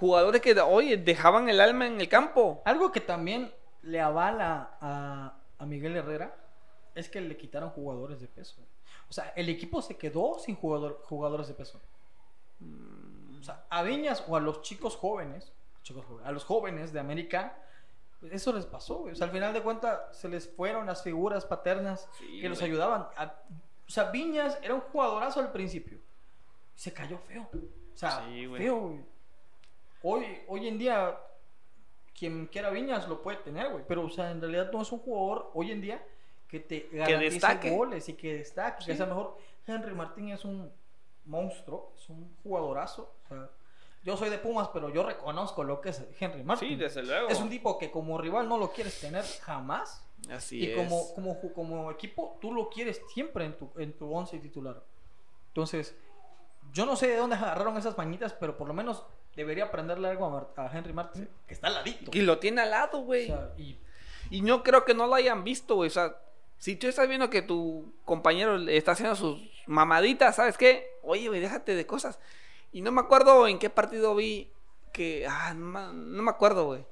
jugadores que, oye, dejaban el alma en el campo. Algo que también le avala a, a Miguel Herrera es que le quitaron jugadores de peso. O sea, el equipo se quedó sin jugador- jugadores de peso. O sea, a Viñas o a los chicos jóvenes, chicos jóvenes, a los jóvenes de América, eso les pasó. güey. O sea, al final de cuentas se les fueron las figuras paternas Sí, que los ayudaban. A- o sea, Viñas era un jugadorazo al principio. Se cayó feo. O sea, Sí, güey. feo. güey. Hoy, hoy en día, quien quiera Viñas lo puede tener, güey. Pero, o sea, en realidad no es un jugador hoy en día que te garantice destaque. goles y que destaque, Sí. que sea mejor. Henry Martín es un monstruo, es un jugadorazo. O sea, yo soy de Pumas, pero yo reconozco lo que es Henry Martín. Sí, desde luego. Es un tipo que como rival no lo quieres tener jamás. Así y es. como, como, como equipo, tú lo quieres siempre en tu, en tu once titular. Entonces, yo no sé de dónde agarraron esas mañitas, pero por lo menos debería aprenderle algo a, Mar- a Henry Martin, que está al ladito. Y lo tiene al lado, O güey. sea, y Y no creo que no lo hayan visto, güey. O sea, si tú estás viendo que tu compañero le está haciendo sus mamaditas, ¿sabes qué? Oye, güey, déjate de cosas. Y no me acuerdo en qué partido vi que. Ah, no, me acuerdo, güey.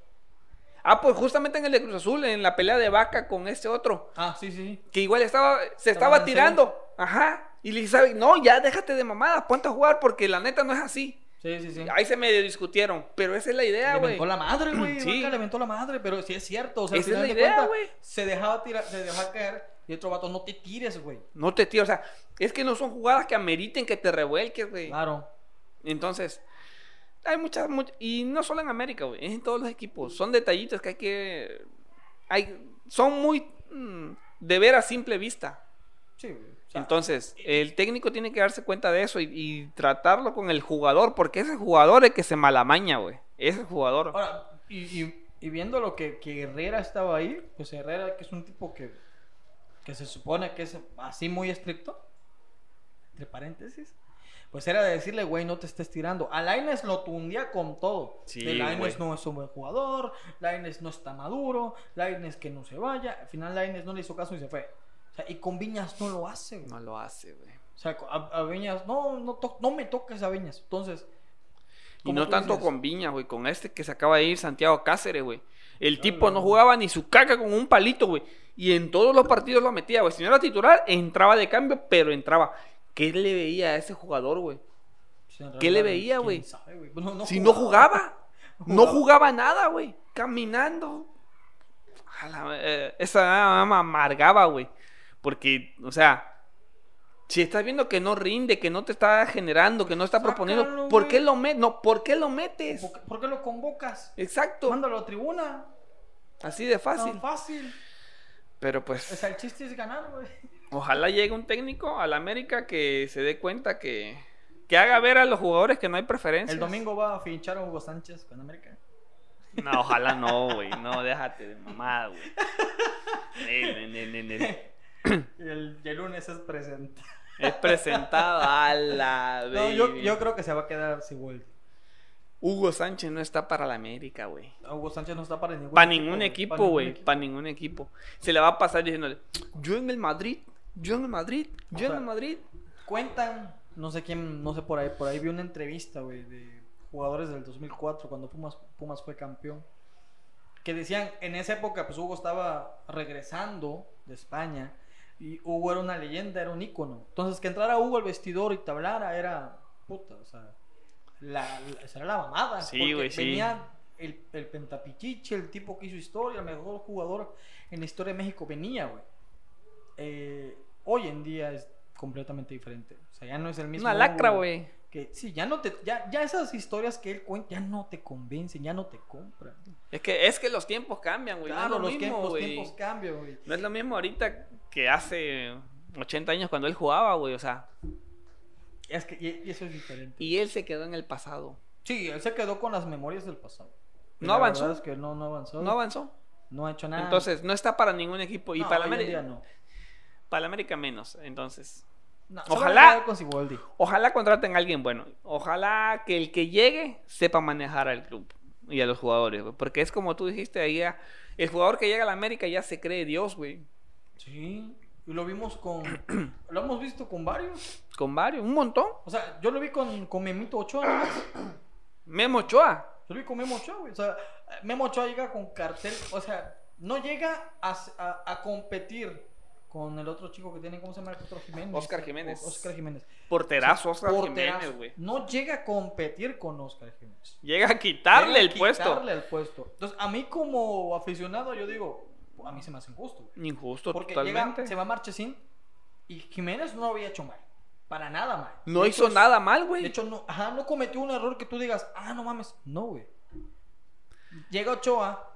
Ah, pues justamente en el de Cruz Azul, en la pelea de vaca con este otro. Ah, sí, sí, sí. Que igual estaba, se Estaba tirando. Ajá. Y le dije, ¿sabes? No, ya déjate de mamadas, ponte a jugar porque la neta no es así. Sí, sí, sí. Ahí se medio discutieron. Pero esa es la idea, le güey. mentó la madre, güey. [CLEARS THROAT] Sí. Vaca Le mentó la madre, pero sí es cierto. O sea, Esa es la de idea, güey. Se dejaba tirar, se dejaba caer. Y otro vato, no te tires, güey. No te tío, o sea, es que no son jugadas que ameriten que te revuelques, güey. Claro. Entonces, hay muchas, much- y no solo en América, güey, en todos los equipos. Son detallitos que hay que, hay, son muy mm, de ver a simple vista. Sí, güey. Entonces, el técnico tiene que darse cuenta de eso y, y tratarlo con el jugador, porque ese jugador es que se malamaña, güey. Ese jugador. Ahora, y, y- y viendo lo que, que Herrera estaba ahí, pues Herrera, que es un tipo que, que se supone que es así muy estricto, entre paréntesis, pues era de decirle, güey, no te estés tirando. A Laines lo tundía con todo. Sí, De güey. no es un buen jugador, Laines no está maduro, Laines que no se vaya. Al final Laines no le hizo caso y se fue. O sea, y con Viñas no lo hace, güey. No lo hace, güey. O sea, a, a Viñas, no, no, to- no me toques a Viñas. Entonces, Y no tanto dices, con Viña, güey, con este que se acaba de ir, Santiago Cáceres, güey. El No, tipo no, jugaba ni su caca con un palito, güey. Y en todos los partidos lo metía, güey. Si no era titular, entraba de cambio, pero entraba. ¿Qué le veía a ese jugador, güey? ¿Qué le veía, güey? No, si no jugaba, [LAUGHS] no jugaba. nada, güey. Caminando. A la- eh, esa me amargaba, güey. Porque, o sea, si estás viendo que no rinde, que no te está generando, que no está Sácalo, proponiendo, ¿por qué lo metes? No, ¿por qué lo metes? ¿Por qué, por qué lo convocas? Exacto. Mándalo a tribuna. Así de Fácil. fácil. fácil. Pero O pues, sea, el chiste es ganar, güey. ojalá llegue un técnico al América que se dé cuenta que, que haga ver a los jugadores que no hay preferencia. El domingo va a fichar a Hugo Sánchez con América. No, ojalá no, güey. No, déjate de mamada, güey. [LAUGHS] El, el lunes es presente. Es presentado a la No, yo, yo creo que se va a quedar si vuelve. Hugo Sánchez no está para la América, güey. Hugo Sánchez no está para ningún Para ningún equipo, güey. equipo. Para ningún equipo. Se le va a pasar diciéndole, yo en el Madrid, yo en el Madrid, O yo en el Madrid. Cuentan, no sé quién, no sé por ahí, por ahí vi una entrevista, güey, de jugadores del 2004 cuando Pumas, Pumas fue campeón. Que decían, en esa época, pues Hugo estaba regresando de España y Hugo era una leyenda, era un ícono. Entonces, que entrara Hugo al vestidor y te hablara era puta, o sea, la, la, será la mamada. Sí, porque güey, sí. Venía el, el pentapichiche, el tipo que hizo historia, el mejor jugador en la historia de México, venía, güey. Eh, hoy en día es completamente diferente. O sea, ya no es el mismo. Una lacra, güey. Que sí, ya no te, ya, ya esas historias que él cuenta, ya no te convencen, ya no te compran. Es que, es que los tiempos cambian, güey. Claro, no es lo los, mismo, tiempos, los güey. tiempos cambian, güey. No es lo mismo ahorita que hace 80 años cuando él jugaba, güey. O sea, Es que, y, y eso es diferente. y él se quedó en el pasado. Sí, él se quedó con las memorias del pasado. No la avanzó. es que no, no avanzó. No avanzó. No ha hecho nada. Entonces, no está para ningún equipo. Y No, para, América, no. para la América menos. Entonces, No, Ojalá- con ojalá contraten a alguien bueno. Ojalá que el que llegue sepa manejar al club y a los jugadores, güey. Porque es como tú dijiste, ahí el jugador que llega a la América ya se cree Dios, güey. Sí. Y lo vimos con. [CLEARS THROAT] lo hemos visto con varios. Con varios, un montón. O sea, yo lo vi con, con Memito Ochoa. [CLEARS THROAT] Memo Ochoa. Yo lo vi con Memo Ochoa, güey. O sea, Memo Ochoa llega con cartel. O sea, no llega a, a- a competir con el otro chico que tiene, ¿cómo se llama el otro Jiménez? Oscar Jiménez. O- Oscar Jiménez. Porterazo, Oscar Porterazo. Jiménez, güey. No llega a competir con Oscar Jiménez. Llega a quitarle Llega a el puesto. Quitarle el puesto. Entonces, a mí como aficionado, yo digo, a mí se me hace injusto. güey. Injusto, Porque totalmente. llega, se va Marchesín y Jiménez no lo había hecho mal. Para nada mal. No De hizo hecho, nada mal, güey. De hecho, no, ajá, no cometió un error que tú digas, ah, no mames. No, güey. Llega Ochoa,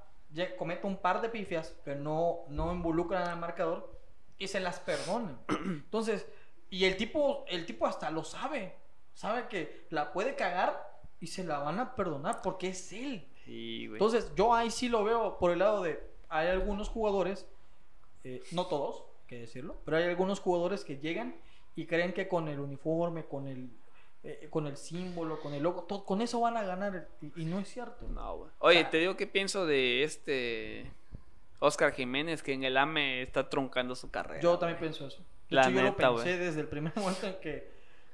comete un par de pifias que no, no involucran al marcador y se las perdonan. Entonces, y el tipo, el tipo hasta lo sabe. Sabe que la puede cagar y se la van a perdonar porque es él. Sí, güey. Entonces, yo ahí sí lo veo por el lado de. Hay algunos jugadores, eh, no todos, que decirlo, pero hay algunos jugadores que llegan y creen que con el uniforme, con el, eh, con el símbolo, con el logo, todo- con eso van a ganar. Y, y no es cierto. No, güey. Oye, O sea- te digo qué pienso de este Oscar Jiménez que en el AME está truncando su carrera. Yo también güey. pienso eso. De La hecho, yo lo pensé güey. desde el primer [LAUGHS] momento en que.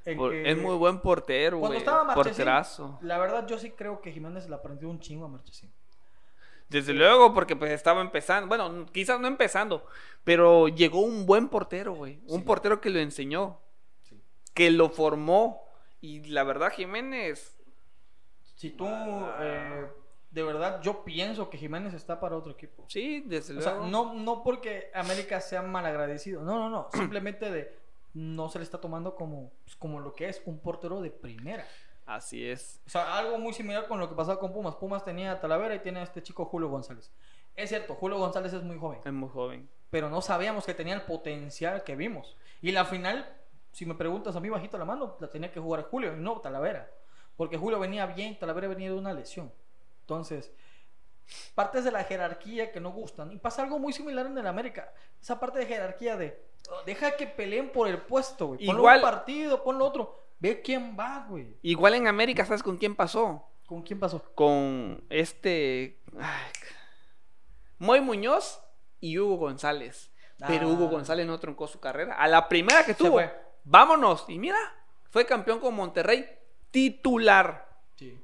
en Por- que- Es muy buen portero, Cuando güey. estaba Marchesín, Porterazo. la verdad, yo sí creo que Jiménez le aprendió un chingo a Marchesín. Desde luego, porque pues estaba empezando. Bueno, quizás no empezando, pero llegó un buen portero, güey. Un Sí. portero que lo enseñó, Sí. que lo formó. Y la verdad, Jiménez. Si tú. eh, de verdad, yo pienso que Jiménez está para otro equipo. Sí, desde O sea, luego. no, no porque América sea malagradecido. No, no, no. [CLEARS THROAT] Simplemente de no se le está tomando como, pues, como lo que es un portero de primera. Así es. O sea, algo muy similar con lo que pasaba con Pumas. Pumas tenía a Talavera y tiene a este chico Julio González. Es cierto, Julio González es muy joven, Es muy joven. pero no sabíamos que tenía el potencial que vimos. Y la final, si me preguntas a mí bajito la mano, la tenía que jugar Julio y no Talavera. Porque Julio venía bien, Talavera venía de una lesión. Entonces, partes de la jerarquía que no gustan. Y pasa algo muy similar en el América. Esa parte de jerarquía de oh, deja que peleen por el puesto, güey. Ponlo Igual- un partido, ponlo otro. Ve quién va, güey. Igual en América, ¿sabes con quién pasó? ¿Con quién pasó? Con este. ay, Moy Muñoz y Hugo González. Pero Ah. Hugo González no troncó su carrera. A la primera que tuvo, fue. vámonos. Y mira, fue campeón con Monterrey, titular. Sí.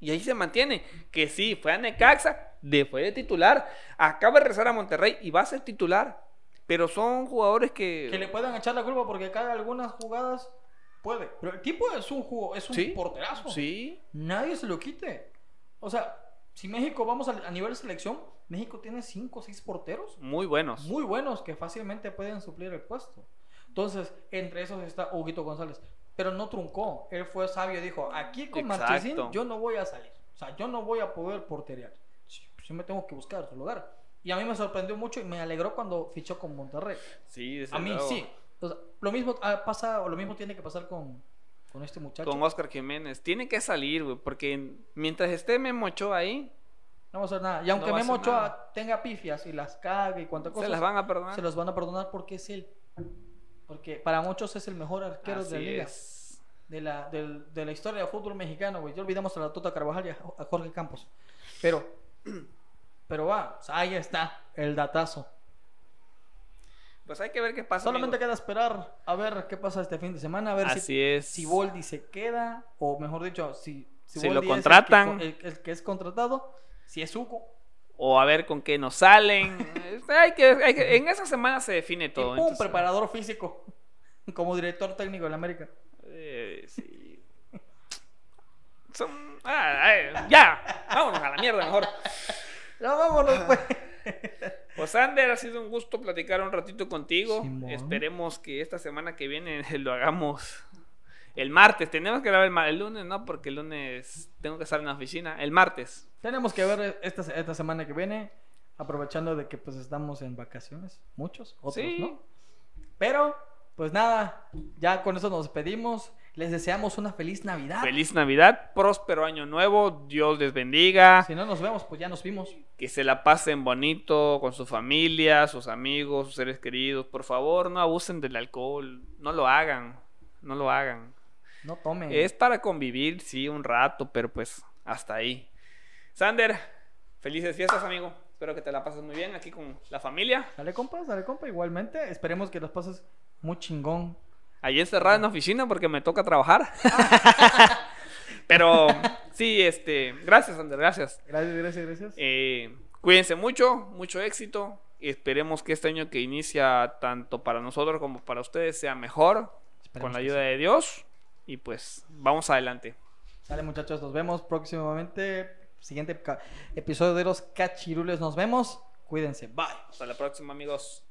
Y ahí se mantiene. Que sí, fue a Necaxa, de, fue de titular. Acaba de regresar a Monterrey y va a ser titular. Pero son jugadores que. Que le puedan echar la culpa porque cada algunas jugadas puede. Pero el tipo es un jugo, es un Sí, porterazo. Sí. Nadie se lo quite. O sea, si México vamos a, a nivel de selección, México tiene 5 o 6 porteros Muy buenos. muy buenos que fácilmente pueden suplir el puesto. Entonces, entre esos está Huguito González. Pero no truncó. Él fue sabio y dijo, aquí con. Marchesín yo no voy a salir. O sea, yo no voy a poder porterear. Yo me tengo que buscar su lugar. Y a mí me sorprendió mucho y me alegró cuando fichó con Monterrey. Sí, A mí sí. Lo mismo ah, pasa, o lo mismo tiene que pasar con, con este muchacho. Con Oscar Jiménez. Tiene que salir, güey. Porque mientras esté Memo Ochoa ahí, No va a hacer nada. Y aunque No Memo Ochoa tenga pifias y las cague y cuánta cosa, se las van a perdonar. se los van a perdonar porque es él. Porque para muchos es el mejor arquero de la liga. es. De la, del- de la historia del fútbol mexicano, güey. Ya olvidamos a la Tota Carvajal y a, Jorge Campos. Pero, [CLEARS THROAT] pero va, o sea, ahí está el datazo. Pues hay que ver qué pasa. Solamente queda esperar a ver qué pasa este fin de semana, a ver Así si, es. si Boldi se queda, o mejor dicho, si, lo es el que contratan. co- El que, el que es contratado, si es Hugo, O a ver con qué nos salen. Hay que, hay que- en esa semana se define y todo. pum, entonces, preparador físico, [LAUGHS] como director técnico de la América. eh, sí. Son- ah, ay, ya, vámonos a la mierda mejor. Ya vámonos, pues. Pues Ander, ha sido un gusto platicar un ratito contigo. Simón. Esperemos que esta semana que viene [LAUGHS] lo hagamos el martes. Tenemos que grabar el, el lunes, ¿no? Porque el lunes tengo que estar en la oficina. El martes. Tenemos que ver esta, esta semana que viene, aprovechando de que pues estamos en vacaciones, muchos, otros Sí. no. Pero, pues nada, ya con eso nos despedimos. Les deseamos una feliz Navidad. Feliz Navidad, próspero año nuevo. Dios les bendiga. Si no nos vemos, pues ya nos vimos. Que se la pasen bonito con su familia, sus amigos, sus seres queridos. Por favor, no abusen del alcohol. No lo hagan. No lo hagan. No tomen. Es para convivir, sí, un rato, pero pues hasta ahí. Sander, felices fiestas, amigo. Espero que te la pases muy bien aquí con la familia. Dale compa, dale compa, igualmente. Esperemos que los pases muy chingón. Allí encerrada en la oficina porque me toca trabajar. [LAUGHS] pero sí, este, gracias, Sander, gracias. Gracias, gracias, gracias. Eh, cuídense mucho, mucho éxito. Esperemos que este año que inicia, tanto para nosotros como para ustedes, sea mejor. Esperemos con la ayuda de Dios. Y pues, vamos adelante. Sale muchachos, nos vemos próximamente. Siguiente episodio de los cachirules. Nos vemos. Cuídense. Bye. Hasta la próxima, amigos.